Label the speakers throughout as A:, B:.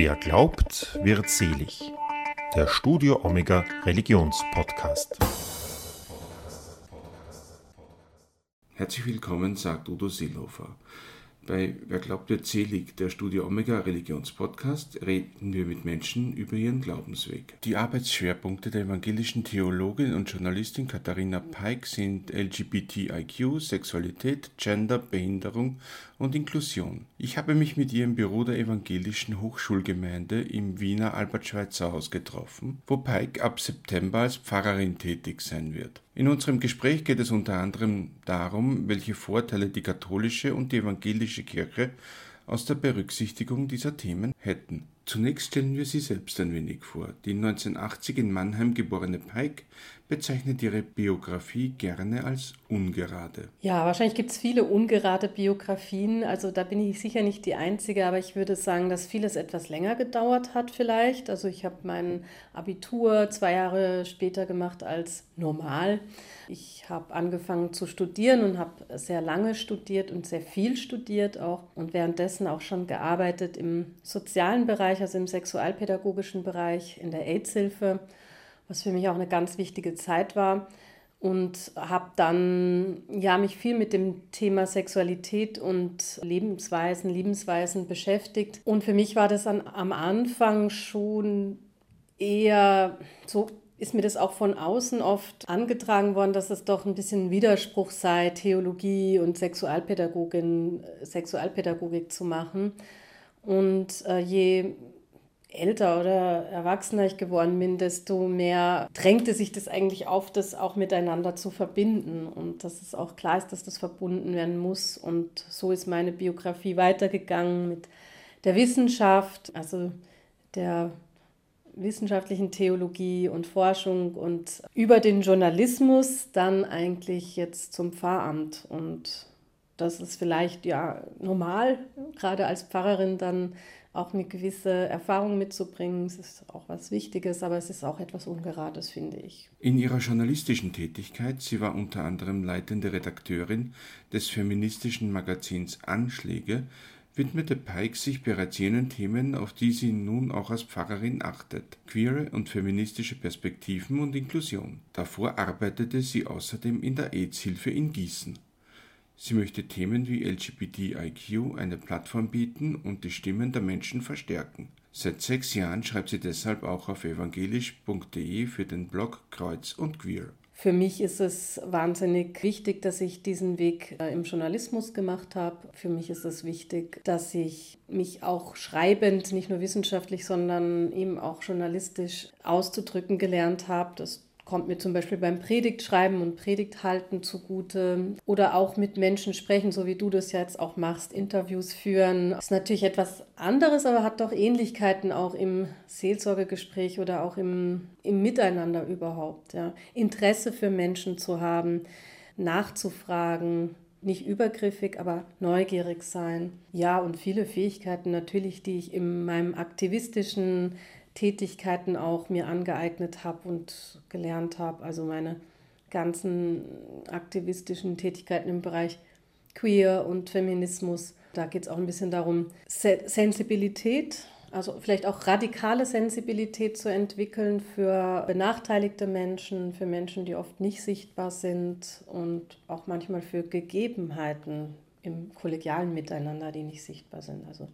A: Wer glaubt, wird selig. Der Studio Omega Religionspodcast.
B: Herzlich willkommen, sagt Udo Seelhofer. Bei Wer glaubt wird selig, der Studio Omega Religionspodcast, reden wir mit Menschen über ihren Glaubensweg. Die Arbeitsschwerpunkte der evangelischen Theologin und Journalistin Katharina Peik sind LGBTIQ, Sexualität, Gender, Behinderung und Inklusion. Ich habe mich mit ihr im Büro der evangelischen Hochschulgemeinde im Wiener Albert-Schweitzer-Haus getroffen, wo Peik ab September als Pfarrerin tätig sein wird. In unserem Gespräch geht es unter anderem darum, welche Vorteile die katholische und die evangelische Kirche aus der Berücksichtigung dieser Themen hätten. Zunächst stellen wir sie selbst ein wenig vor. Die 1980 in Mannheim geborene Pike bezeichnet ihre Biografie gerne als ungerade.
C: Ja, wahrscheinlich gibt es viele ungerade Biografien. Also da bin ich sicher nicht die Einzige, aber ich würde sagen, dass vieles etwas länger gedauert hat vielleicht. Also ich habe mein Abitur zwei Jahre später gemacht als normal. Ich habe angefangen zu studieren und habe sehr lange studiert und sehr viel studiert auch und währenddessen auch schon gearbeitet im sozialen Bereich, also im sexualpädagogischen Bereich, in der AIDS-Hilfe was für mich auch eine ganz wichtige Zeit war. Und habe dann ja, mich viel mit dem Thema Sexualität und Lebensweisen, Lebensweisen beschäftigt. Und für mich war das an, am Anfang schon eher so ist mir das auch von außen oft angetragen worden, dass es doch ein bisschen Widerspruch sei, Theologie und Sexualpädagogin, Sexualpädagogik zu machen. Und äh, je älter oder erwachsener ich geworden bin, desto mehr drängte sich das eigentlich auf, das auch miteinander zu verbinden und dass es auch klar ist, dass das verbunden werden muss. Und so ist meine Biografie weitergegangen mit der Wissenschaft, also der wissenschaftlichen Theologie und Forschung und über den Journalismus dann eigentlich jetzt zum Pfarramt. Und das ist vielleicht ja normal, gerade als Pfarrerin dann auch eine gewisse Erfahrung mitzubringen. Es ist auch was Wichtiges, aber es ist auch etwas Ungerades, finde ich.
B: In ihrer journalistischen Tätigkeit, sie war unter anderem leitende Redakteurin des feministischen Magazins Anschläge, widmete Pike sich bereits jenen Themen, auf die sie nun auch als Pfarrerin achtet: queere und feministische Perspektiven und Inklusion. Davor arbeitete sie außerdem in der AIDS-Hilfe in Gießen. Sie möchte Themen wie LGBTIQ eine Plattform bieten und die Stimmen der Menschen verstärken. Seit sechs Jahren schreibt sie deshalb auch auf evangelisch.de für den Blog Kreuz und Queer.
C: Für mich ist es wahnsinnig wichtig, dass ich diesen Weg äh, im Journalismus gemacht habe. Für mich ist es wichtig, dass ich mich auch schreibend, nicht nur wissenschaftlich, sondern eben auch journalistisch auszudrücken gelernt habe. Das kommt mir zum Beispiel beim Predigtschreiben und Predigthalten zugute oder auch mit Menschen sprechen, so wie du das jetzt auch machst, Interviews führen. Ist natürlich etwas anderes, aber hat doch Ähnlichkeiten auch im Seelsorgegespräch oder auch im, im Miteinander überhaupt. Ja. Interesse für Menschen zu haben, nachzufragen, nicht übergriffig, aber neugierig sein. Ja, und viele Fähigkeiten natürlich, die ich in meinem aktivistischen Tätigkeiten auch mir angeeignet habe und gelernt habe. Also meine ganzen aktivistischen Tätigkeiten im Bereich Queer und Feminismus. Da geht es auch ein bisschen darum, Sensibilität, also vielleicht auch radikale Sensibilität zu entwickeln für benachteiligte Menschen, für Menschen, die oft nicht sichtbar sind und auch manchmal für Gegebenheiten im kollegialen Miteinander, die nicht sichtbar sind. Also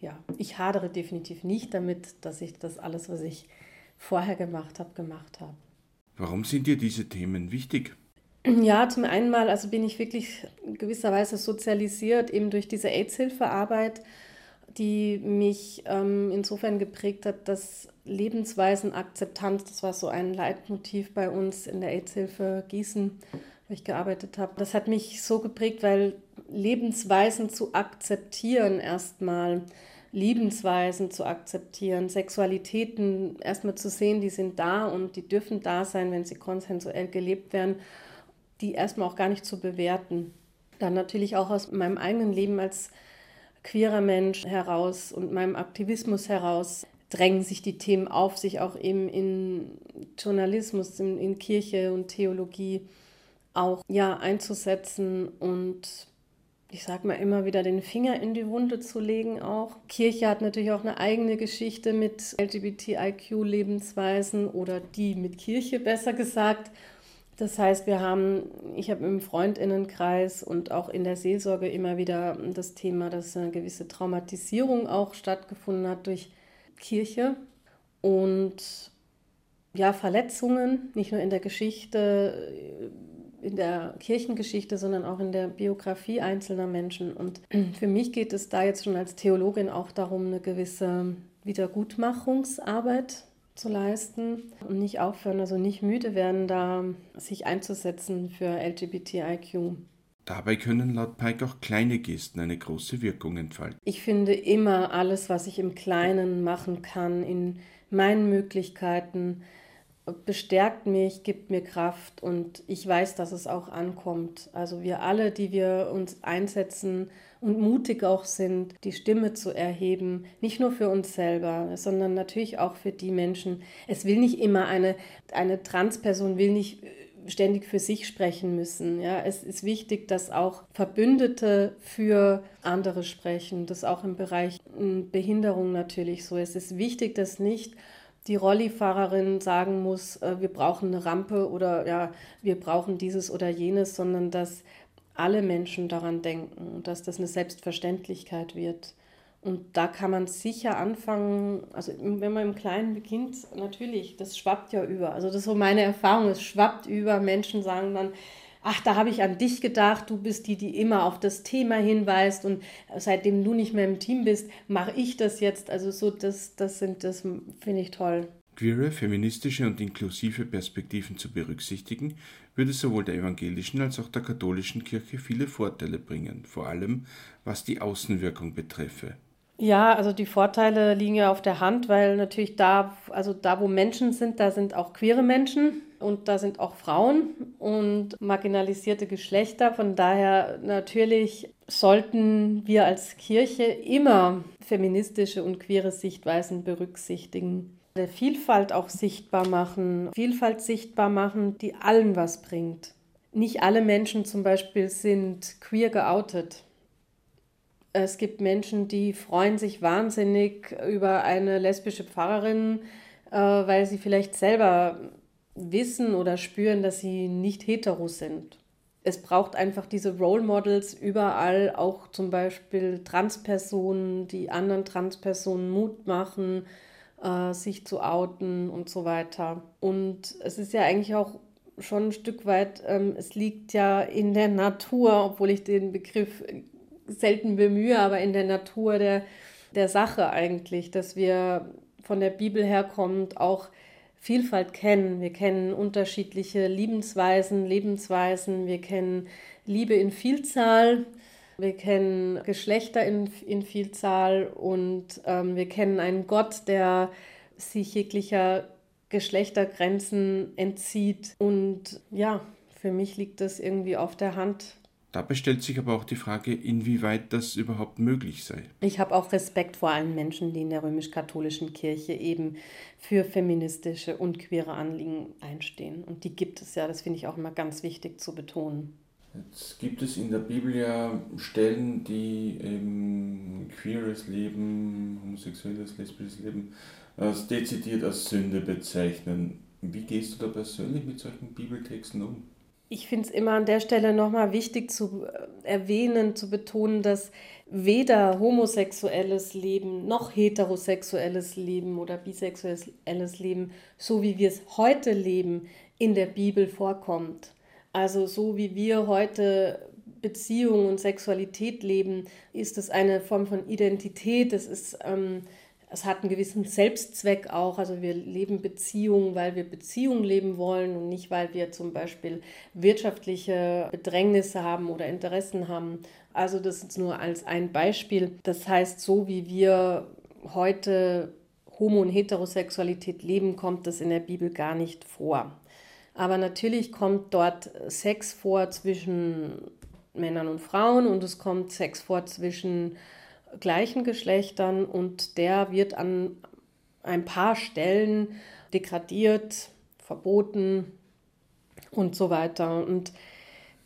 C: ja, ich hadere definitiv nicht damit, dass ich das alles, was ich vorher gemacht habe, gemacht habe.
B: Warum sind dir diese Themen wichtig?
C: Ja, zum einen mal, also bin ich wirklich in gewisser Weise sozialisiert, eben durch diese AIDS-Hilfearbeit, die mich ähm, insofern geprägt hat, dass Lebensweisenakzeptanz, das war so ein Leitmotiv bei uns in der AIDS-Hilfe Gießen, wo ich gearbeitet habe. Das hat mich so geprägt, weil Lebensweisen zu akzeptieren erstmal, Lebensweisen zu akzeptieren, Sexualitäten erstmal zu sehen, die sind da und die dürfen da sein, wenn sie konsensuell gelebt werden, die erstmal auch gar nicht zu bewerten. Dann natürlich auch aus meinem eigenen Leben als queerer Mensch heraus und meinem Aktivismus heraus drängen sich die Themen auf, sich auch eben in Journalismus, in, in Kirche und Theologie auch ja einzusetzen und ich sag mal immer wieder den Finger in die Wunde zu legen auch. Kirche hat natürlich auch eine eigene Geschichte mit LGBTIQ-Lebensweisen oder die mit Kirche besser gesagt. Das heißt, wir haben, ich habe im Freundinnenkreis und auch in der Seelsorge immer wieder das Thema, dass eine gewisse Traumatisierung auch stattgefunden hat durch Kirche und ja, Verletzungen, nicht nur in der Geschichte, in der Kirchengeschichte, sondern auch in der Biografie einzelner Menschen. Und für mich geht es da jetzt schon als Theologin auch darum, eine gewisse Wiedergutmachungsarbeit zu leisten und nicht aufhören, also nicht müde werden, da sich einzusetzen für LGBTIQ.
B: Dabei können laut Pike auch kleine Gesten eine große Wirkung entfalten.
C: Ich finde immer alles, was ich im Kleinen machen kann, in meinen Möglichkeiten, bestärkt mich, gibt mir Kraft und ich weiß, dass es auch ankommt. Also wir alle, die wir uns einsetzen und mutig auch sind, die Stimme zu erheben, nicht nur für uns selber, sondern natürlich auch für die Menschen. Es will nicht immer eine, eine Transperson will nicht ständig für sich sprechen müssen. Ja, es ist wichtig, dass auch Verbündete für andere sprechen. Das auch im Bereich hm, Behinderung natürlich so. Es ist wichtig, dass nicht die Rollifahrerin sagen muss, äh, wir brauchen eine Rampe oder ja, wir brauchen dieses oder jenes, sondern dass alle Menschen daran denken dass das eine Selbstverständlichkeit wird. Und da kann man sicher anfangen, also wenn man im Kleinen beginnt, natürlich, das schwappt ja über. Also das ist so meine Erfahrung, es schwappt über. Menschen sagen dann, ach, da habe ich an dich gedacht, du bist die, die immer auf das Thema hinweist und seitdem du nicht mehr im Team bist, mache ich das jetzt. Also so, das, das sind, das finde ich toll.
B: Queere, feministische und inklusive Perspektiven zu berücksichtigen, würde sowohl der evangelischen als auch der katholischen Kirche viele Vorteile bringen, vor allem was die Außenwirkung betreffe.
C: Ja, also die Vorteile liegen ja auf der Hand, weil natürlich da, also da, wo Menschen sind, da sind auch queere Menschen und da sind auch Frauen und marginalisierte Geschlechter. Von daher natürlich sollten wir als Kirche immer feministische und queere Sichtweisen berücksichtigen. Der Vielfalt auch sichtbar machen, Vielfalt sichtbar machen, die allen was bringt. Nicht alle Menschen zum Beispiel sind queer geoutet. Es gibt Menschen, die freuen sich wahnsinnig über eine lesbische Pfarrerin, äh, weil sie vielleicht selber wissen oder spüren, dass sie nicht hetero sind. Es braucht einfach diese Role Models überall, auch zum Beispiel Transpersonen, die anderen Transpersonen Mut machen, äh, sich zu outen und so weiter. Und es ist ja eigentlich auch schon ein Stück weit, ähm, es liegt ja in der Natur, obwohl ich den Begriff selten bemühe, aber in der Natur der, der Sache eigentlich, dass wir von der Bibel herkommend auch Vielfalt kennen. Wir kennen unterschiedliche Liebensweisen, Lebensweisen, wir kennen Liebe in Vielzahl, wir kennen Geschlechter in, in Vielzahl und ähm, wir kennen einen Gott, der sich jeglicher Geschlechtergrenzen entzieht. Und ja, für mich liegt das irgendwie auf der Hand,
B: Dabei stellt sich aber auch die Frage, inwieweit das überhaupt möglich sei.
C: Ich habe auch Respekt vor allen Menschen, die in der römisch-katholischen Kirche eben für feministische und queere Anliegen einstehen. Und die gibt es ja, das finde ich auch immer ganz wichtig zu betonen.
B: Jetzt gibt es in der Bibel ja Stellen, die eben queeres Leben, homosexuelles, lesbisches Leben als dezidiert als Sünde bezeichnen. Wie gehst du da persönlich mit solchen Bibeltexten um?
C: Ich finde es immer an der Stelle nochmal wichtig zu äh, erwähnen, zu betonen, dass weder homosexuelles Leben noch heterosexuelles Leben oder bisexuelles Leben, so wie wir es heute leben, in der Bibel vorkommt. Also so wie wir heute Beziehung und Sexualität leben, ist es eine Form von Identität, es ist ähm, es hat einen gewissen Selbstzweck auch. Also wir leben Beziehungen, weil wir Beziehungen leben wollen und nicht, weil wir zum Beispiel wirtschaftliche Bedrängnisse haben oder Interessen haben. Also das ist nur als ein Beispiel. Das heißt, so wie wir heute Homo- und Heterosexualität leben, kommt das in der Bibel gar nicht vor. Aber natürlich kommt dort Sex vor zwischen Männern und Frauen und es kommt Sex vor zwischen gleichen Geschlechtern und der wird an ein paar Stellen degradiert, verboten und so weiter. Und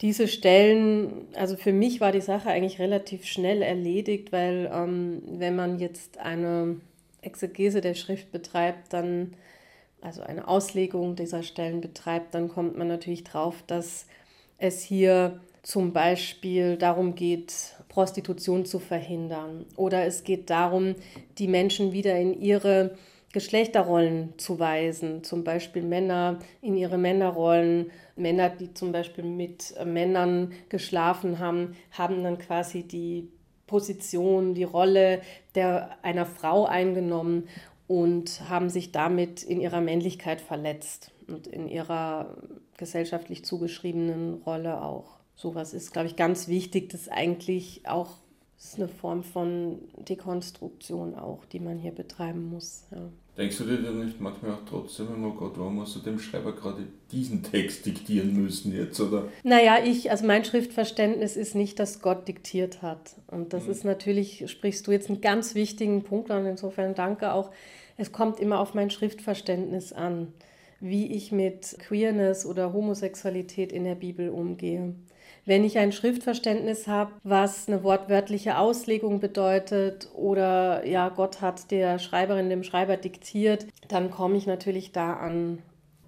C: diese Stellen, also für mich war die Sache eigentlich relativ schnell erledigt, weil ähm, wenn man jetzt eine Exegese der Schrift betreibt, dann, also eine Auslegung dieser Stellen betreibt, dann kommt man natürlich drauf, dass es hier zum Beispiel darum geht, Prostitution zu verhindern. Oder es geht darum, die Menschen wieder in ihre Geschlechterrollen zu weisen, zum Beispiel Männer in ihre Männerrollen. Männer, die zum Beispiel mit Männern geschlafen haben, haben dann quasi die Position, die Rolle der, einer Frau eingenommen und haben sich damit in ihrer Männlichkeit verletzt und in ihrer gesellschaftlich zugeschriebenen Rolle auch. Sowas ist, glaube ich, ganz wichtig, das eigentlich auch ist eine Form von Dekonstruktion auch, die man hier betreiben muss. Ja.
B: Denkst du dir dann nicht manchmal auch trotzdem, oh Gott, warum hast du dem Schreiber gerade diesen Text diktieren müssen jetzt, oder?
C: Naja, ich, also mein Schriftverständnis ist nicht, dass Gott diktiert hat. Und das mhm. ist natürlich, sprichst du jetzt einen ganz wichtigen Punkt an, insofern danke auch. Es kommt immer auf mein Schriftverständnis an, wie ich mit Queerness oder Homosexualität in der Bibel umgehe. Wenn ich ein Schriftverständnis habe, was eine wortwörtliche Auslegung bedeutet oder ja, Gott hat der Schreiberin, dem Schreiber diktiert, dann komme ich natürlich da an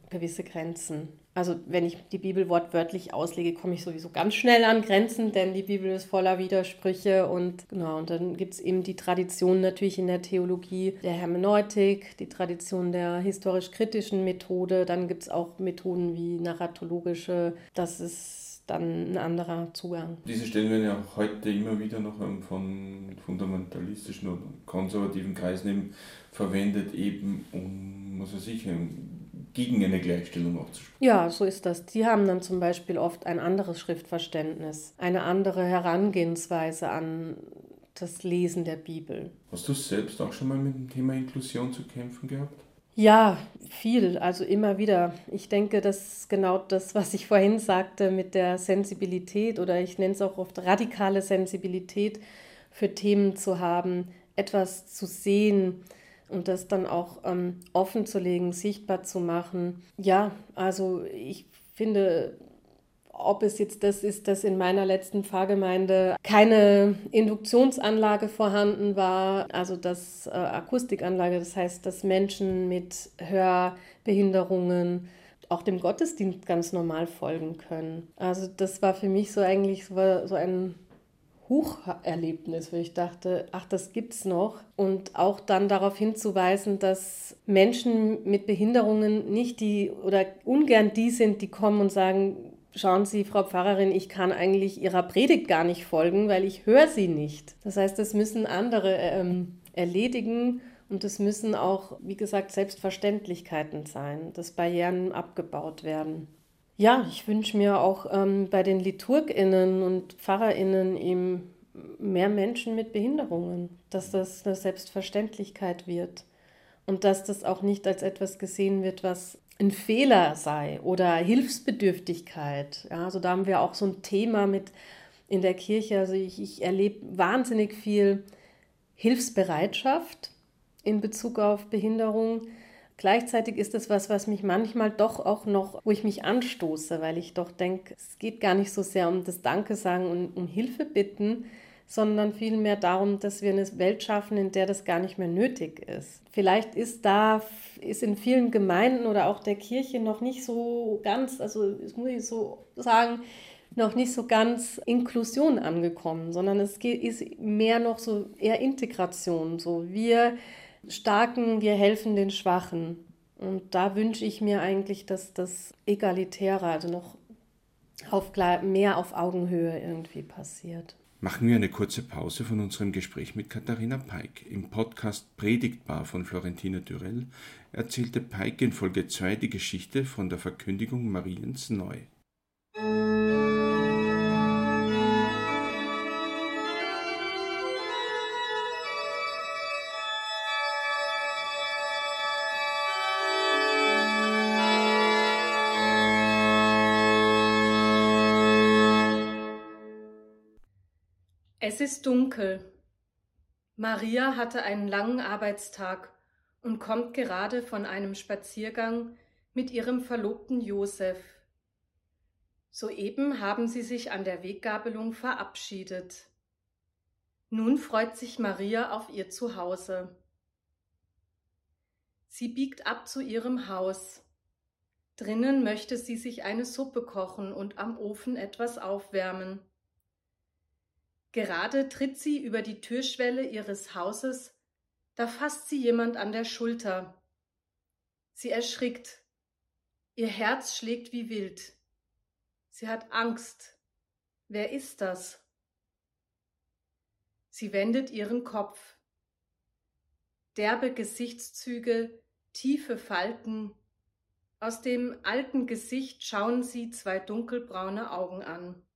C: gewisse Grenzen. Also wenn ich die Bibel wortwörtlich auslege, komme ich sowieso ganz schnell an Grenzen, denn die Bibel ist voller Widersprüche und genau, und dann gibt es eben die Tradition natürlich in der Theologie der Hermeneutik, die Tradition der historisch-kritischen Methode, dann gibt es auch Methoden wie narratologische, das ist dann ein anderer Zugang.
B: Diese Stellen werden ja auch heute immer wieder noch von fundamentalistischen und konservativen Kreisen eben verwendet, eben um, was weiß ich, gegen eine Gleichstellung auch zu sprechen.
C: Ja, so ist das. Die haben dann zum Beispiel oft ein anderes Schriftverständnis, eine andere Herangehensweise an das Lesen der Bibel.
B: Hast du selbst auch schon mal mit dem Thema Inklusion zu kämpfen gehabt?
C: Ja, viel, also immer wieder. Ich denke, das ist genau das, was ich vorhin sagte mit der Sensibilität oder ich nenne es auch oft radikale Sensibilität für Themen zu haben, etwas zu sehen und das dann auch ähm, offen zu legen, sichtbar zu machen. Ja, also ich finde, ob es jetzt das ist, dass in meiner letzten Pfarrgemeinde keine Induktionsanlage vorhanden war, also das äh, Akustikanlage, das heißt, dass Menschen mit Hörbehinderungen auch dem Gottesdienst ganz normal folgen können. Also das war für mich so eigentlich so, so ein Hocherlebnis, wo ich dachte, ach, das gibt's noch. Und auch dann darauf hinzuweisen, dass Menschen mit Behinderungen nicht die oder ungern die sind, die kommen und sagen, schauen Sie, Frau Pfarrerin, ich kann eigentlich Ihrer Predigt gar nicht folgen, weil ich höre sie nicht. Das heißt, das müssen andere ähm, erledigen und es müssen auch, wie gesagt, Selbstverständlichkeiten sein, dass Barrieren abgebaut werden. Ja, ich wünsche mir auch ähm, bei den LiturgInnen und PfarrerInnen eben mehr Menschen mit Behinderungen, dass das eine Selbstverständlichkeit wird und dass das auch nicht als etwas gesehen wird, was ein Fehler sei oder Hilfsbedürftigkeit. Ja, also da haben wir auch so ein Thema mit in der Kirche. Also ich, ich erlebe wahnsinnig viel Hilfsbereitschaft in Bezug auf Behinderung. Gleichzeitig ist das was, was mich manchmal doch auch noch, wo ich mich anstoße, weil ich doch denke, es geht gar nicht so sehr um das Danke sagen und um Hilfe bitten, sondern vielmehr darum, dass wir eine Welt schaffen, in der das gar nicht mehr nötig ist. Vielleicht ist da, ist in vielen Gemeinden oder auch der Kirche noch nicht so ganz, also das muss ich so sagen, noch nicht so ganz Inklusion angekommen, sondern es ist mehr noch so eher Integration. So wir Starken, wir helfen den Schwachen. Und da wünsche ich mir eigentlich, dass das Egalitäre, also noch auf, mehr auf Augenhöhe irgendwie passiert.
B: Machen wir eine kurze Pause von unserem Gespräch mit Katharina Peik. Im Podcast Predigtbar von Florentina Dürell erzählte Peik in Folge 2 die Geschichte von der Verkündigung Mariens neu.
D: Es ist dunkel. Maria hatte einen langen Arbeitstag und kommt gerade von einem Spaziergang mit ihrem Verlobten Josef.
C: Soeben haben sie sich an der Weggabelung verabschiedet. Nun freut sich Maria auf ihr Zuhause. Sie biegt ab zu ihrem Haus. Drinnen möchte sie sich eine Suppe kochen und am Ofen etwas aufwärmen. Gerade tritt sie über die Türschwelle ihres Hauses, da fasst sie jemand an der Schulter. Sie erschrickt. Ihr Herz schlägt wie wild. Sie hat Angst. Wer ist das? Sie wendet ihren Kopf. Derbe Gesichtszüge, tiefe Falten. Aus dem alten Gesicht schauen sie zwei dunkelbraune Augen an.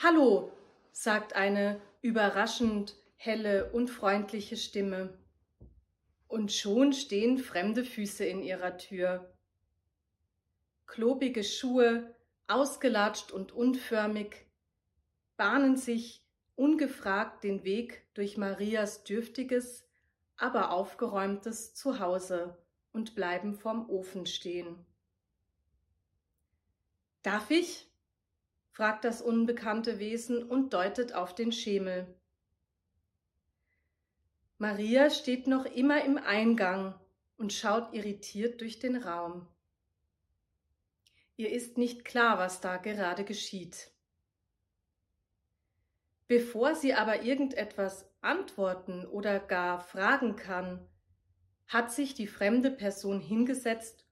C: Hallo, sagt eine überraschend helle und freundliche Stimme. Und schon stehen fremde Füße in ihrer Tür klobige Schuhe, ausgelatscht und unförmig, bahnen sich ungefragt den Weg durch Marias dürftiges, aber aufgeräumtes Zuhause und bleiben vorm Ofen stehen. Darf ich? Fragt das unbekannte Wesen und deutet auf den Schemel. Maria steht noch immer im Eingang und schaut irritiert durch den Raum. Ihr ist nicht klar, was da gerade geschieht. Bevor sie aber irgendetwas antworten oder gar fragen kann, hat sich die fremde Person hingesetzt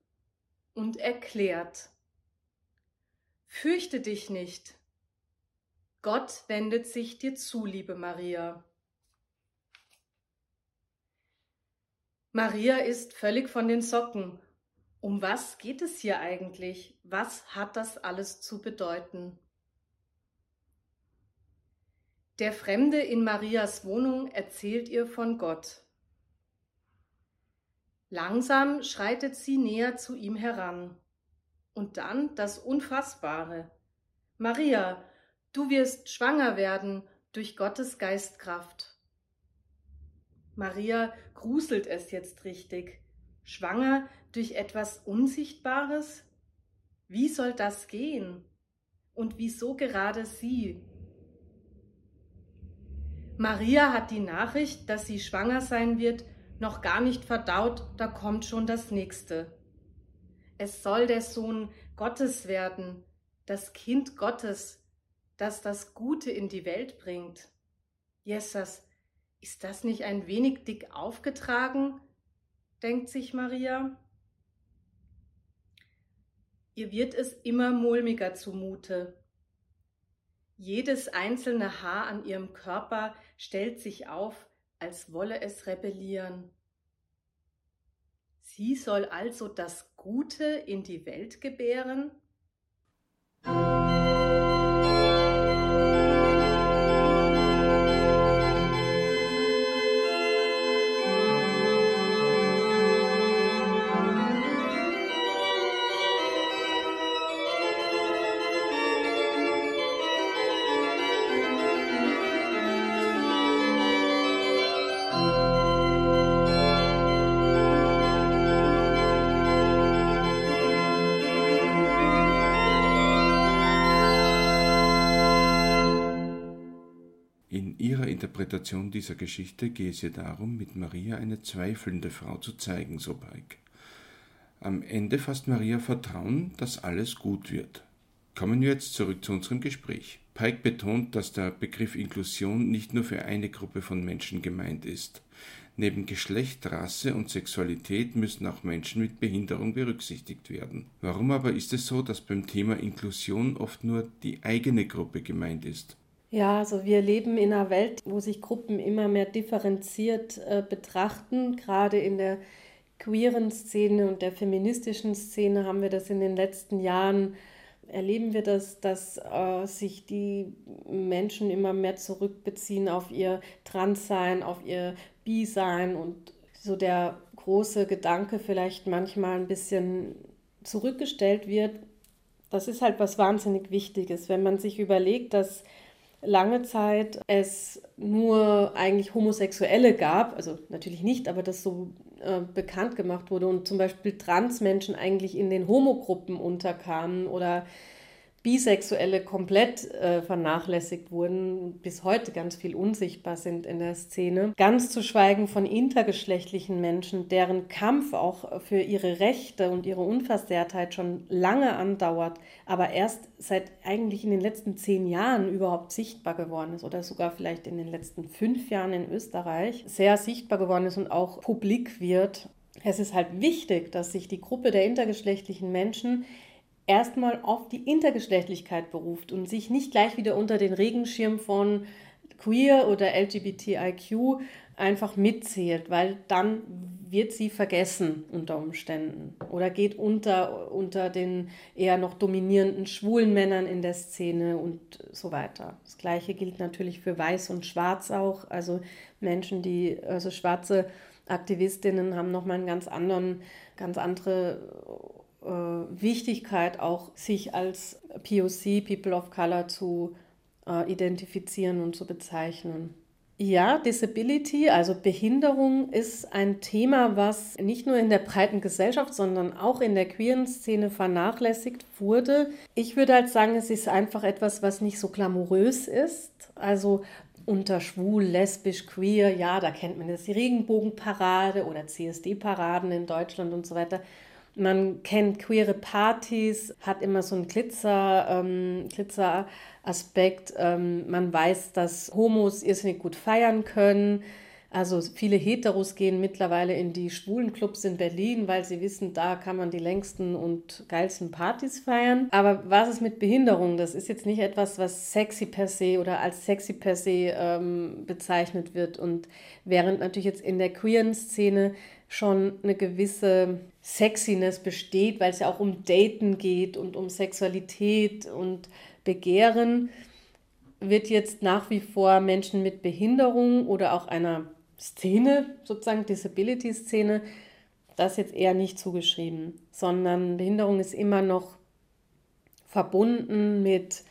C: und erklärt. Fürchte dich nicht. Gott wendet sich dir zu, liebe Maria. Maria ist völlig von den Socken um was geht es hier eigentlich? Was hat das alles zu bedeuten? Der Fremde in Marias Wohnung erzählt ihr von Gott. Langsam schreitet sie näher zu ihm heran. Und dann das Unfassbare. Maria, du wirst schwanger werden durch Gottes Geistkraft. Maria gruselt es jetzt richtig. Schwanger durch etwas Unsichtbares? Wie soll das gehen? Und wieso gerade sie? Maria hat die Nachricht, dass sie schwanger sein wird, noch gar nicht verdaut, da kommt schon das nächste. Es soll der Sohn Gottes werden, das Kind Gottes, das das Gute in die Welt bringt. Jesus, ist das nicht ein wenig dick aufgetragen? denkt sich Maria. Ihr wird es immer mulmiger zumute. Jedes einzelne Haar an ihrem Körper stellt sich auf, als wolle es rebellieren. Sie soll also das Gute in die Welt gebären?
B: Interpretation dieser Geschichte gehe es ihr darum, mit Maria eine zweifelnde Frau zu zeigen, so Pike. Am Ende fasst Maria Vertrauen, dass alles gut wird. Kommen wir jetzt zurück zu unserem Gespräch. Pike betont, dass der Begriff Inklusion nicht nur für eine Gruppe von Menschen gemeint ist. Neben Geschlecht, Rasse und Sexualität müssen auch Menschen mit Behinderung berücksichtigt werden. Warum aber ist es so, dass beim Thema Inklusion oft nur die eigene Gruppe gemeint ist?
E: Ja, also wir leben in einer Welt, wo sich Gruppen immer mehr differenziert äh, betrachten. Gerade in der queeren Szene und der feministischen Szene haben wir das in den letzten Jahren, erleben wir das, dass äh, sich die Menschen immer mehr zurückbeziehen auf ihr Transsein, auf ihr Bi-Sein und so der große Gedanke vielleicht manchmal ein bisschen zurückgestellt wird. Das ist halt was wahnsinnig Wichtiges, wenn man sich überlegt, dass lange Zeit es nur eigentlich Homosexuelle gab, also natürlich nicht, aber das so
C: äh, bekannt gemacht wurde und zum Beispiel Transmenschen eigentlich in den Homogruppen unterkamen oder Bisexuelle komplett äh, vernachlässigt wurden, bis heute ganz viel unsichtbar sind in der Szene. Ganz zu schweigen von intergeschlechtlichen Menschen, deren Kampf auch für ihre Rechte und ihre Unversehrtheit schon lange andauert, aber erst seit eigentlich in den letzten zehn Jahren überhaupt sichtbar geworden ist oder sogar vielleicht in den letzten fünf Jahren in Österreich sehr sichtbar geworden ist und auch publik wird. Es ist halt wichtig, dass sich die Gruppe der intergeschlechtlichen Menschen erstmal auf die Intergeschlechtlichkeit beruft und sich nicht gleich wieder unter den Regenschirm von Queer oder LGBTIQ einfach mitzählt, weil dann wird sie vergessen unter Umständen oder geht unter, unter den eher noch dominierenden schwulen Männern in der Szene und so weiter. Das gleiche gilt natürlich für Weiß und Schwarz auch. Also Menschen, die, also schwarze Aktivistinnen haben nochmal einen ganz anderen, ganz andere äh, Wichtigkeit, auch sich als POC, People of Color, zu äh, identifizieren und zu bezeichnen. Ja, Disability, also Behinderung, ist ein Thema, was nicht nur in der breiten Gesellschaft, sondern auch in der queeren Szene vernachlässigt wurde. Ich würde halt sagen, es ist einfach etwas, was nicht so glamourös ist. Also unter schwul, lesbisch, queer, ja, da kennt man das, die Regenbogenparade oder CSD-Paraden in Deutschland und so weiter. Man kennt queere Partys, hat immer so einen Glitzer, ähm, Glitzer-Aspekt. Ähm, man weiß, dass Homos irrsinnig gut feiern können. Also viele Heteros gehen mittlerweile in die schwulen Clubs in Berlin, weil sie wissen, da kann man die längsten und geilsten Partys feiern. Aber was ist mit Behinderung? Das ist jetzt nicht etwas, was sexy per se oder als sexy per se ähm, bezeichnet wird. Und während natürlich jetzt in der queeren Szene schon eine gewisse Sexiness besteht, weil es ja auch um Daten geht und um Sexualität und Begehren, wird jetzt nach wie vor Menschen mit Behinderung oder auch einer Szene, sozusagen Disability-Szene, das jetzt eher nicht zugeschrieben, sondern Behinderung ist immer noch verbunden mit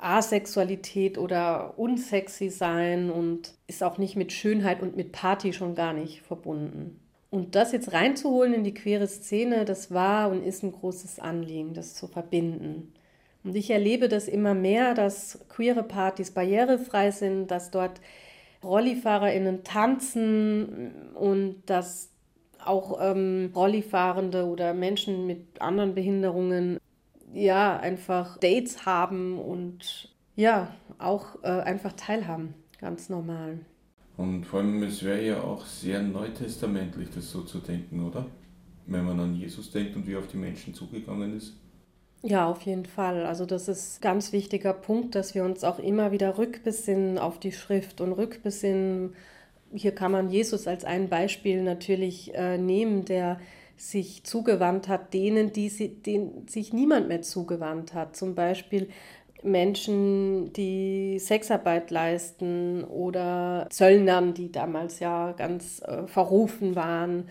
C: Asexualität oder unsexy sein und ist auch nicht mit Schönheit und mit Party schon gar nicht verbunden. Und das jetzt reinzuholen in die queere Szene, das war und ist ein großes Anliegen, das zu verbinden. Und ich erlebe das immer mehr, dass queere Partys barrierefrei sind, dass dort RollifahrerInnen tanzen und dass auch ähm, Rollifahrende oder Menschen mit anderen Behinderungen ja einfach Dates haben und ja auch äh, einfach teilhaben, ganz normal.
B: Und vor allem, es wäre ja auch sehr neutestamentlich, das so zu denken, oder? Wenn man an Jesus denkt und wie er auf die Menschen zugegangen ist.
C: Ja, auf jeden Fall. Also das ist ein ganz wichtiger Punkt, dass wir uns auch immer wieder rückbesinnen auf die Schrift und rückbesinnen. Hier kann man Jesus als ein Beispiel natürlich äh, nehmen, der sich zugewandt hat, denen, die sie, denen sich niemand mehr zugewandt hat. Zum Beispiel Menschen, die Sexarbeit leisten oder Zöllnern, die damals ja ganz äh, verrufen waren.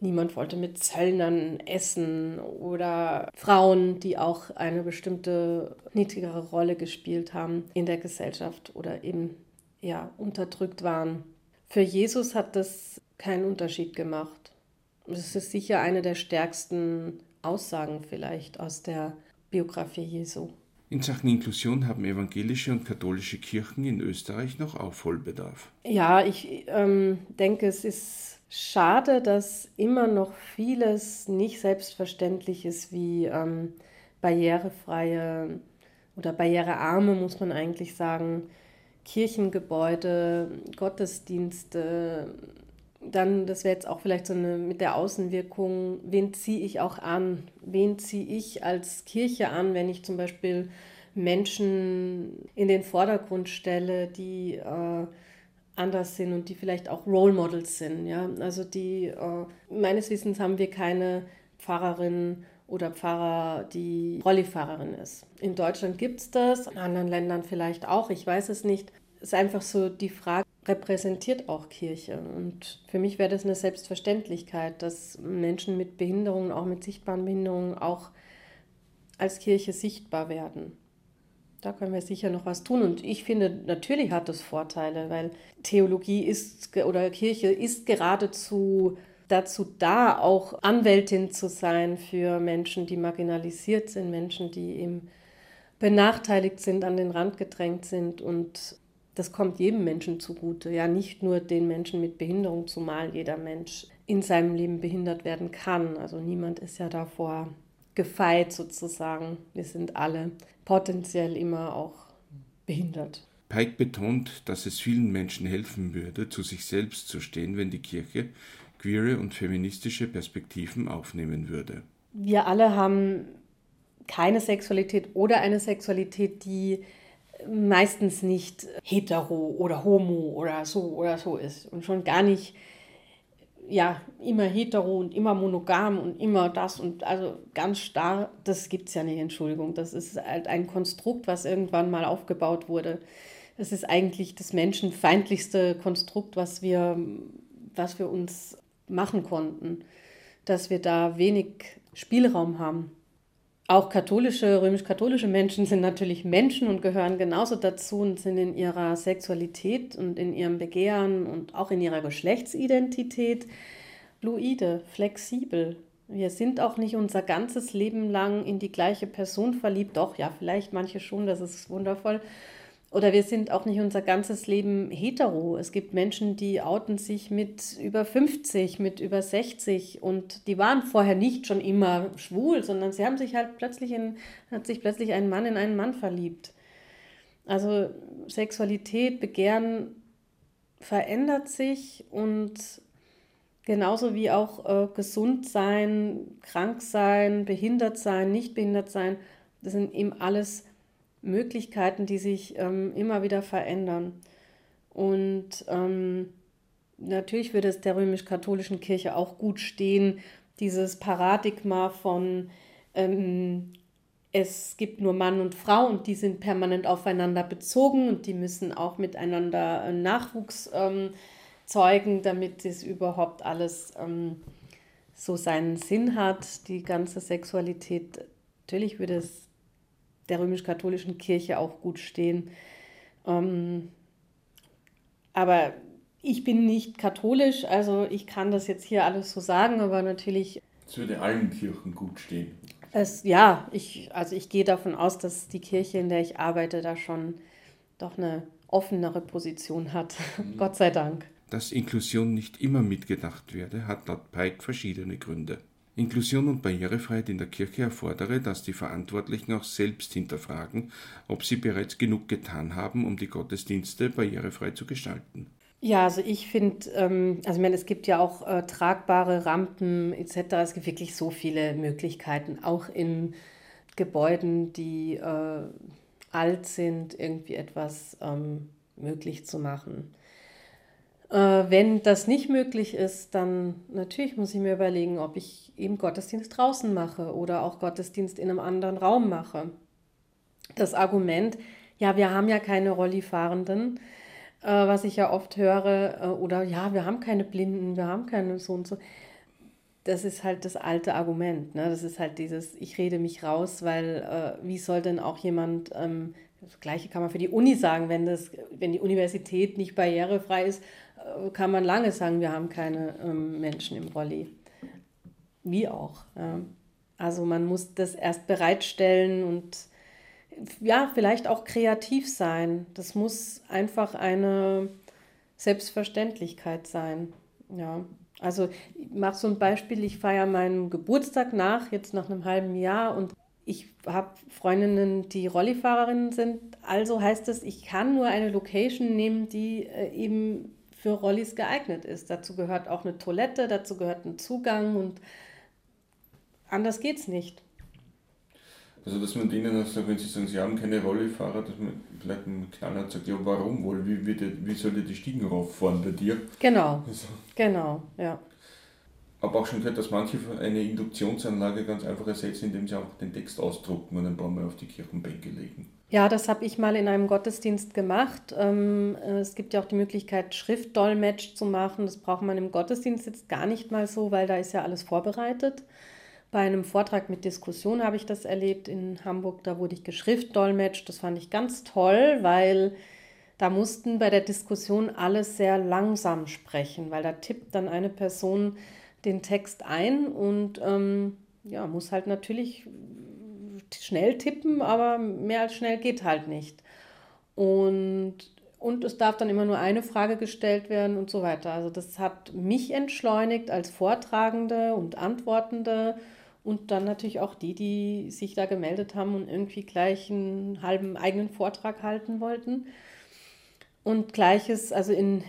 C: Niemand wollte mit Zöllnern essen oder Frauen, die auch eine bestimmte niedrigere Rolle gespielt haben in der Gesellschaft oder eben ja unterdrückt waren. Für Jesus hat das keinen Unterschied gemacht. Das ist sicher eine der stärksten Aussagen vielleicht aus der Biografie Jesu.
B: In Sachen Inklusion haben evangelische und katholische Kirchen in Österreich noch Aufholbedarf.
C: Ja, ich ähm, denke, es ist schade, dass immer noch vieles nicht selbstverständlich ist, wie ähm, barrierefreie oder barrierearme, muss man eigentlich sagen, Kirchengebäude, Gottesdienste, dann, das wäre jetzt auch vielleicht so eine mit der Außenwirkung, wen ziehe ich auch an? Wen ziehe ich als Kirche an, wenn ich zum Beispiel Menschen in den Vordergrund stelle, die äh, anders sind und die vielleicht auch Role Models sind. Ja? Also die, äh, meines Wissens haben wir keine Pfarrerin oder Pfarrer, die Rollifahrerin ist. In Deutschland gibt es das, in anderen Ländern vielleicht auch, ich weiß es nicht. Es ist einfach so die Frage, repräsentiert auch Kirche. Und für mich wäre das eine Selbstverständlichkeit, dass Menschen mit Behinderungen, auch mit sichtbaren Behinderungen, auch als Kirche sichtbar werden. Da können wir sicher noch was tun. Und ich finde, natürlich hat das Vorteile, weil Theologie ist oder Kirche ist geradezu dazu da, auch Anwältin zu sein für Menschen, die marginalisiert sind, Menschen, die eben benachteiligt sind, an den Rand gedrängt sind. Und das kommt jedem Menschen zugute, ja nicht nur den Menschen mit Behinderung, zumal jeder Mensch in seinem Leben behindert werden kann. Also niemand ist ja davor gefeit sozusagen. Wir sind alle potenziell immer auch behindert.
B: Pike betont, dass es vielen Menschen helfen würde, zu sich selbst zu stehen, wenn die Kirche queere und feministische Perspektiven aufnehmen würde.
C: Wir alle haben keine Sexualität oder eine Sexualität, die meistens nicht hetero oder homo oder so oder so ist und schon gar nicht ja immer hetero und immer monogam und immer das und also ganz starr, das gibt es ja nicht, Entschuldigung. Das ist halt ein Konstrukt, was irgendwann mal aufgebaut wurde. Das ist eigentlich das menschenfeindlichste Konstrukt, was wir, was wir uns machen konnten, dass wir da wenig Spielraum haben. Auch katholische, römisch-katholische Menschen sind natürlich Menschen und gehören genauso dazu und sind in ihrer Sexualität und in ihrem Begehren und auch in ihrer Geschlechtsidentität fluide, flexibel. Wir sind auch nicht unser ganzes Leben lang in die gleiche Person verliebt. Doch, ja, vielleicht manche schon, das ist wundervoll. Oder wir sind auch nicht unser ganzes Leben hetero. Es gibt Menschen, die outen sich mit über 50, mit über 60 und die waren vorher nicht schon immer schwul, sondern sie haben sich halt plötzlich in, hat sich plötzlich ein Mann in einen Mann verliebt. Also Sexualität, Begehren verändert sich und genauso wie auch äh, gesund sein, krank sein, behindert sein, nicht behindert sein, das sind eben alles Möglichkeiten, die sich ähm, immer wieder verändern. Und ähm, natürlich würde es der römisch-katholischen Kirche auch gut stehen, dieses Paradigma von ähm, es gibt nur Mann und Frau und die sind permanent aufeinander bezogen und die müssen auch miteinander äh, Nachwuchs ähm, zeugen, damit es überhaupt alles ähm, so seinen Sinn hat, die ganze Sexualität. Natürlich würde es der römisch-katholischen Kirche auch gut stehen. Ähm, aber ich bin nicht katholisch, also ich kann das jetzt hier alles so sagen, aber natürlich.
B: Es würde allen Kirchen gut stehen.
C: Es, ja, ich, also ich gehe davon aus, dass die Kirche, in der ich arbeite, da schon doch eine offenere Position hat. Mhm. Gott sei Dank.
B: Dass Inklusion nicht immer mitgedacht werde, hat laut Pike verschiedene Gründe. Inklusion und Barrierefreiheit in der Kirche erfordere, dass die Verantwortlichen auch selbst hinterfragen, ob sie bereits genug getan haben, um die Gottesdienste barrierefrei zu gestalten.
C: Ja, also ich finde, ähm, also ich meine, es gibt ja auch äh, tragbare Rampen etc. Es gibt wirklich so viele Möglichkeiten, auch in Gebäuden, die äh, alt sind, irgendwie etwas ähm, möglich zu machen. Äh, wenn das nicht möglich ist, dann natürlich muss ich mir überlegen, ob ich eben Gottesdienst draußen mache oder auch Gottesdienst in einem anderen Raum mache. Das Argument, ja, wir haben ja keine Rollifahrenden, äh, was ich ja oft höre, äh, oder ja, wir haben keine Blinden, wir haben keine so und so. Das ist halt das alte Argument. Ne? Das ist halt dieses, ich rede mich raus, weil äh, wie soll denn auch jemand, ähm, das Gleiche kann man für die Uni sagen, wenn, das, wenn die Universität nicht barrierefrei ist, kann man lange sagen, wir haben keine ähm, Menschen im Rolli. Wie auch. Ja. Also man muss das erst bereitstellen und ja, vielleicht auch kreativ sein. Das muss einfach eine Selbstverständlichkeit sein. Ja. Also ich mache so ein Beispiel, ich feiere meinen Geburtstag nach, jetzt nach einem halben Jahr und ich habe Freundinnen, die Rollifahrerinnen sind. Also heißt es, ich kann nur eine Location nehmen, die äh, eben für Rollis geeignet ist. Dazu gehört auch eine Toilette, dazu gehört ein Zugang und anders geht es nicht.
B: Also dass man denen auch sagt, wenn sie sagen, sie haben keine Rollifahrer, dass man vielleicht einen Knallhart sagt, ja warum wohl, wie, wie, wie soll die die Stiegen rauffahren bei dir?
C: Genau, also. genau, ja.
B: Aber auch schon gehört, dass manche eine Induktionsanlage ganz einfach ersetzen, indem sie auch den Text ausdrucken und ein paar Mal auf die Kirchenbänke legen.
C: Ja, das habe ich mal in einem Gottesdienst gemacht. Ähm, es gibt ja auch die Möglichkeit, Schriftdolmetsch zu machen. Das braucht man im Gottesdienst jetzt gar nicht mal so, weil da ist ja alles vorbereitet. Bei einem Vortrag mit Diskussion habe ich das erlebt in Hamburg. Da wurde ich geschriftdolmetscht. Das fand ich ganz toll, weil da mussten bei der Diskussion alle sehr langsam sprechen, weil da tippt dann eine Person den Text ein und ähm, ja, muss halt natürlich schnell tippen, aber mehr als schnell geht halt nicht. Und, und es darf dann immer nur eine Frage gestellt werden und so weiter. Also das hat mich entschleunigt als Vortragende und Antwortende und dann natürlich auch die, die sich da gemeldet haben und irgendwie gleich einen halben eigenen Vortrag halten wollten. Und gleiches, also in,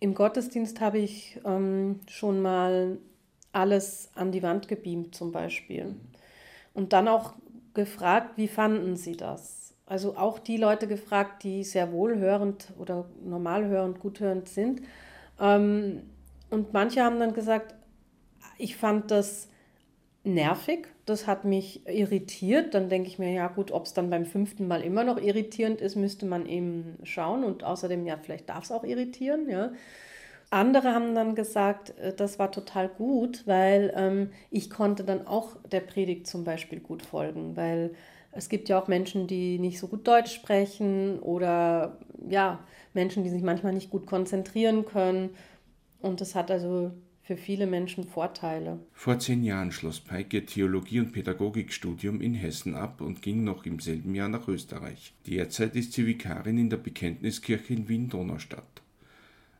C: im Gottesdienst habe ich ähm, schon mal alles an die Wand gebeamt zum Beispiel. Und dann auch gefragt, wie fanden sie das? Also auch die Leute gefragt, die sehr wohlhörend oder normalhörend, guthörend sind. Ähm, und manche haben dann gesagt, ich fand das nervig, das hat mich irritiert. Dann denke ich mir, ja gut, ob es dann beim fünften Mal immer noch irritierend ist, müsste man eben schauen. Und außerdem, ja, vielleicht darf es auch irritieren, ja. Andere haben dann gesagt, äh, das war total gut, weil ähm, ich konnte dann auch der Predigt zum Beispiel gut folgen, weil es gibt ja auch Menschen, die nicht so gut Deutsch sprechen oder ja, Menschen, die sich manchmal nicht gut konzentrieren können. Und das hat also für viele Menschen Vorteile.
B: Vor zehn Jahren schloss Peik ihr Theologie- und Pädagogikstudium in Hessen ab und ging noch im selben Jahr nach Österreich. Derzeit ist sie Vikarin in der Bekenntniskirche in Wien-Donaustadt.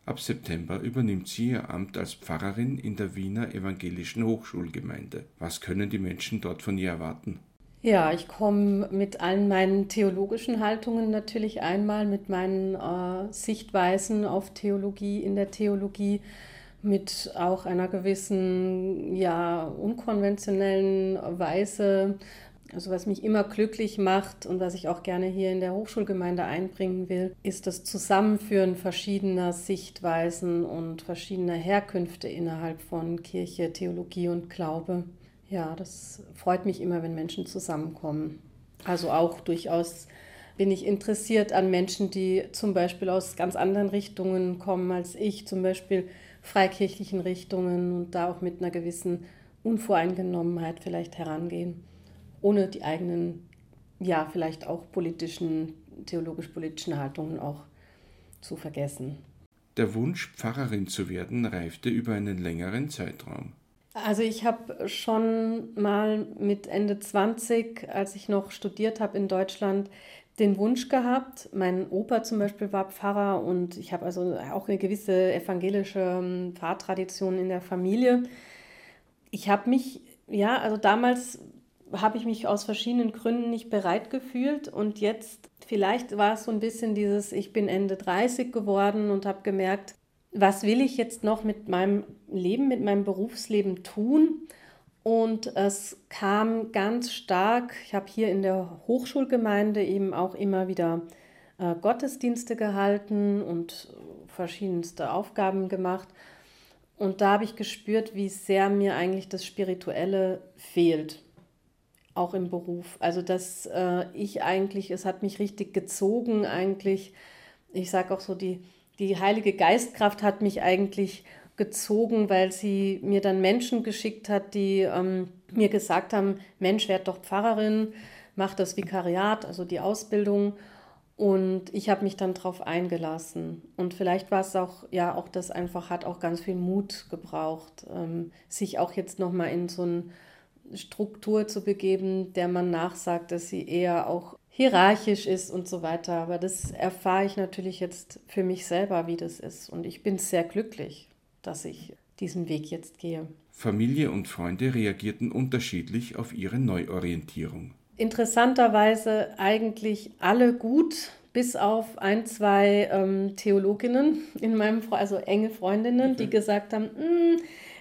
B: Ab September übernimmt sie ihr Amt als Pfarrerin in der Wiener Evangelischen Hochschulgemeinde. Was können die Menschen dort von ihr erwarten?
C: Ja, ich komme mit allen meinen theologischen Haltungen natürlich einmal, mit meinen äh, Sichtweisen auf Theologie in der Theologie mit auch einer gewissen, ja, unkonventionellen Weise. Also was mich immer glücklich macht und was ich auch gerne hier in der Hochschulgemeinde einbringen will, ist das Zusammenführen verschiedener Sichtweisen und verschiedener Herkünfte innerhalb von Kirche, Theologie und Glaube. Ja, das freut mich immer, wenn Menschen zusammenkommen. Also auch durchaus bin ich interessiert an Menschen, die zum Beispiel aus ganz anderen Richtungen kommen als ich, zum Beispiel freikirchlichen Richtungen und da auch mit einer gewissen Unvoreingenommenheit vielleicht herangehen, ohne die eigenen, ja, vielleicht auch politischen, theologisch-politischen Haltungen auch zu vergessen.
B: Der Wunsch, Pfarrerin zu werden, reifte über einen längeren Zeitraum.
C: Also ich habe schon mal mit Ende 20, als ich noch studiert habe in Deutschland, den Wunsch gehabt. Mein Opa zum Beispiel war Pfarrer und ich habe also auch eine gewisse evangelische ähm, Pfarrtradition in der Familie. Ich habe mich, ja, also damals habe ich mich aus verschiedenen Gründen nicht bereit gefühlt und jetzt vielleicht war es so ein bisschen dieses, ich bin Ende 30 geworden und habe gemerkt, was will ich jetzt noch mit meinem Leben, mit meinem Berufsleben tun? Und es kam ganz stark, ich habe hier in der Hochschulgemeinde eben auch immer wieder äh, Gottesdienste gehalten und verschiedenste Aufgaben gemacht. Und da habe ich gespürt, wie sehr mir eigentlich das Spirituelle fehlt, auch im Beruf. Also dass äh, ich eigentlich, es hat mich richtig gezogen eigentlich. Ich sage auch so, die, die Heilige Geistkraft hat mich eigentlich gezogen, weil sie mir dann Menschen geschickt hat, die ähm, mir gesagt haben, Mensch, werd doch Pfarrerin, mach das Vikariat, also die Ausbildung. Und ich habe mich dann darauf eingelassen. Und vielleicht war es auch, ja, auch das einfach hat auch ganz viel Mut gebraucht, ähm, sich auch jetzt nochmal in so eine Struktur zu begeben, der man nachsagt, dass sie eher auch hierarchisch ist und so weiter. Aber das erfahre ich natürlich jetzt für mich selber, wie das ist. Und ich bin sehr glücklich dass ich diesen Weg jetzt gehe.
B: Familie und Freunde reagierten unterschiedlich auf ihre Neuorientierung.
C: Interessanterweise eigentlich alle gut, bis auf ein, zwei ähm, Theologinnen in meinem, also enge Freundinnen, okay. die gesagt haben, hm,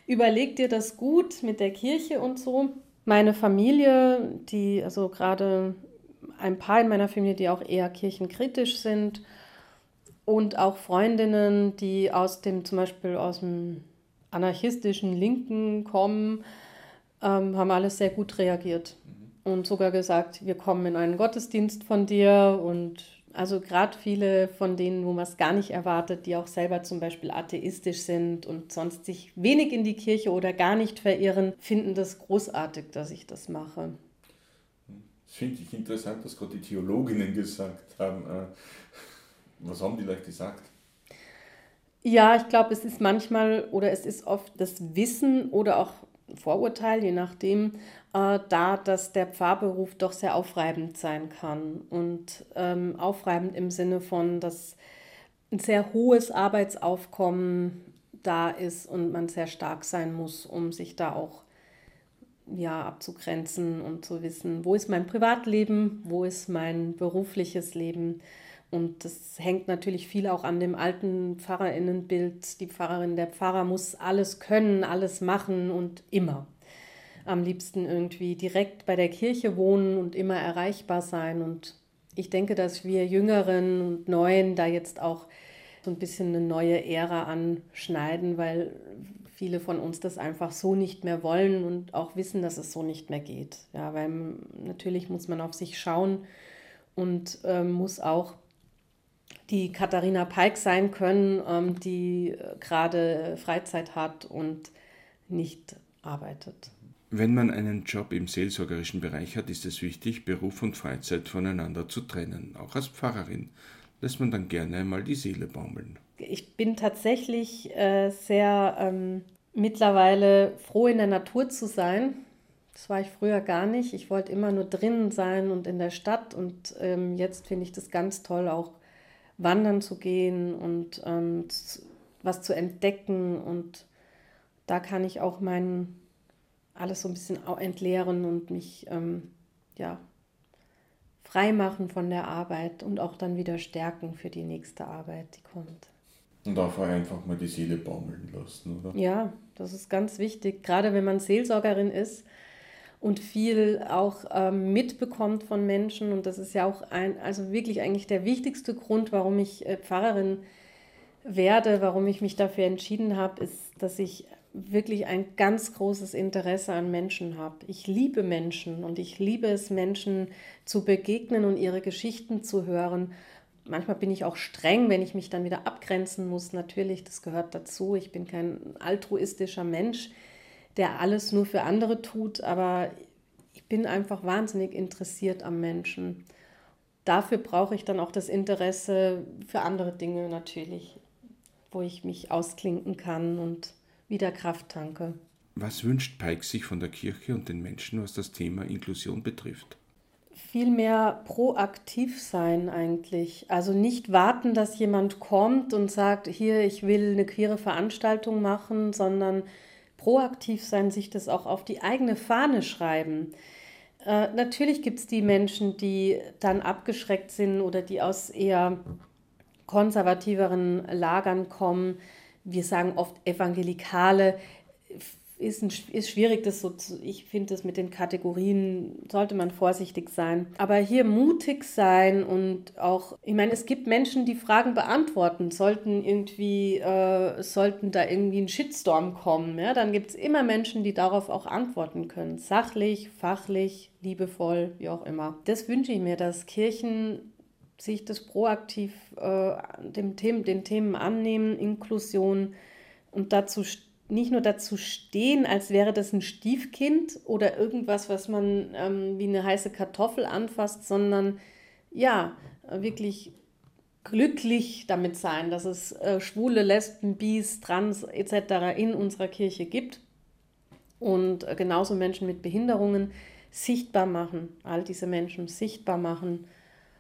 C: überleg dir das gut mit der Kirche und so. Meine Familie, die, also gerade ein paar in meiner Familie, die auch eher kirchenkritisch sind, und auch Freundinnen, die aus dem zum Beispiel aus dem anarchistischen Linken kommen, ähm, haben alles sehr gut reagiert mhm. und sogar gesagt, wir kommen in einen Gottesdienst von dir und also gerade viele von denen, wo man es gar nicht erwartet, die auch selber zum Beispiel atheistisch sind und sonst sich wenig in die Kirche oder gar nicht verirren, finden das großartig, dass ich das mache.
B: Das finde ich interessant, was gerade die Theologinnen gesagt haben. Äh, was haben die Leute gesagt?
C: Ja, ich glaube, es ist manchmal oder es ist oft das Wissen oder auch Vorurteil, je nachdem, äh, da, dass der Pfarrberuf doch sehr aufreibend sein kann. Und ähm, aufreibend im Sinne von, dass ein sehr hohes Arbeitsaufkommen da ist und man sehr stark sein muss, um sich da auch ja, abzugrenzen und zu wissen, wo ist mein Privatleben, wo ist mein berufliches Leben. Und das hängt natürlich viel auch an dem alten Pfarrerinnenbild. Die Pfarrerin, der Pfarrer muss alles können, alles machen und immer. Am liebsten irgendwie direkt bei der Kirche wohnen und immer erreichbar sein. Und ich denke, dass wir Jüngeren und Neuen da jetzt auch so ein bisschen eine neue Ära anschneiden, weil viele von uns das einfach so nicht mehr wollen und auch wissen, dass es so nicht mehr geht. Ja, weil natürlich muss man auf sich schauen und ähm, muss auch die Katharina Peik sein können, ähm, die äh, gerade Freizeit hat und nicht arbeitet.
B: Wenn man einen Job im seelsorgerischen Bereich hat, ist es wichtig, Beruf und Freizeit voneinander zu trennen. Auch als Pfarrerin lässt man dann gerne einmal die Seele baumeln.
C: Ich bin tatsächlich äh, sehr ähm, mittlerweile froh, in der Natur zu sein. Das war ich früher gar nicht. Ich wollte immer nur drinnen sein und in der Stadt. Und ähm, jetzt finde ich das ganz toll, auch wandern zu gehen und ähm, was zu entdecken. Und da kann ich auch mein alles so ein bisschen entleeren und mich ähm, ja, freimachen von der Arbeit und auch dann wieder stärken für die nächste Arbeit, die kommt.
B: Und einfach einfach mal die Seele baumeln lassen, oder?
C: Ja, das ist ganz wichtig, gerade wenn man Seelsorgerin ist und viel auch ähm, mitbekommt von Menschen. Und das ist ja auch ein, also wirklich eigentlich der wichtigste Grund, warum ich äh, Pfarrerin werde, warum ich mich dafür entschieden habe, ist, dass ich wirklich ein ganz großes Interesse an Menschen habe. Ich liebe Menschen und ich liebe es, Menschen zu begegnen und ihre Geschichten zu hören. Manchmal bin ich auch streng, wenn ich mich dann wieder abgrenzen muss. Natürlich, das gehört dazu. Ich bin kein altruistischer Mensch, der alles nur für andere tut, aber ich bin einfach wahnsinnig interessiert am Menschen. Dafür brauche ich dann auch das Interesse für andere Dinge natürlich, wo ich mich ausklinken kann und wieder Kraft tanke.
B: Was wünscht Peik sich von der Kirche und den Menschen, was das Thema Inklusion betrifft?
C: Viel mehr proaktiv sein eigentlich. Also nicht warten, dass jemand kommt und sagt, hier, ich will eine queere Veranstaltung machen, sondern proaktiv sein, sich das auch auf die eigene Fahne schreiben. Äh, natürlich gibt es die Menschen, die dann abgeschreckt sind oder die aus eher konservativeren Lagern kommen, wir sagen oft Evangelikale, ist, ein, ist schwierig, das so zu, ich finde das mit den Kategorien, sollte man vorsichtig sein. Aber hier mutig sein und auch, ich meine, es gibt Menschen, die Fragen beantworten, sollten irgendwie, äh, sollten da irgendwie ein Shitstorm kommen, ja, dann gibt es immer Menschen, die darauf auch antworten können. Sachlich, fachlich, liebevoll, wie auch immer. Das wünsche ich mir, dass Kirchen sich das proaktiv äh, dem Themen, den Themen annehmen, Inklusion und dazu nicht nur dazu stehen, als wäre das ein Stiefkind oder irgendwas, was man ähm, wie eine heiße Kartoffel anfasst, sondern ja, wirklich glücklich damit sein, dass es äh, schwule, Lesben, Bis, Trans etc. in unserer Kirche gibt und äh, genauso Menschen mit Behinderungen sichtbar machen, all diese Menschen sichtbar machen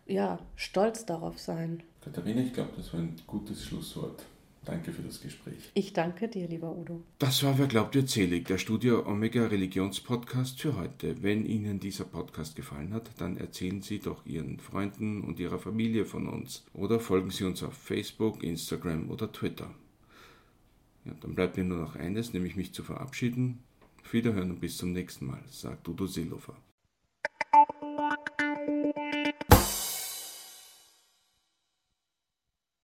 C: ja, stolz darauf sein.
B: Katharina, ich glaube, das war ein gutes Schlusswort. Danke für das Gespräch.
C: Ich danke dir, lieber Udo.
B: Das war Wer glaubt ihr zählig, der Studio Omega Religionspodcast für heute. Wenn Ihnen dieser Podcast gefallen hat, dann erzählen Sie doch Ihren Freunden und Ihrer Familie von uns oder folgen Sie uns auf Facebook, Instagram oder Twitter. Ja, dann bleibt mir nur noch eines, nämlich mich zu verabschieden. Wiederhören und bis zum nächsten Mal, sagt Udo Seelofer.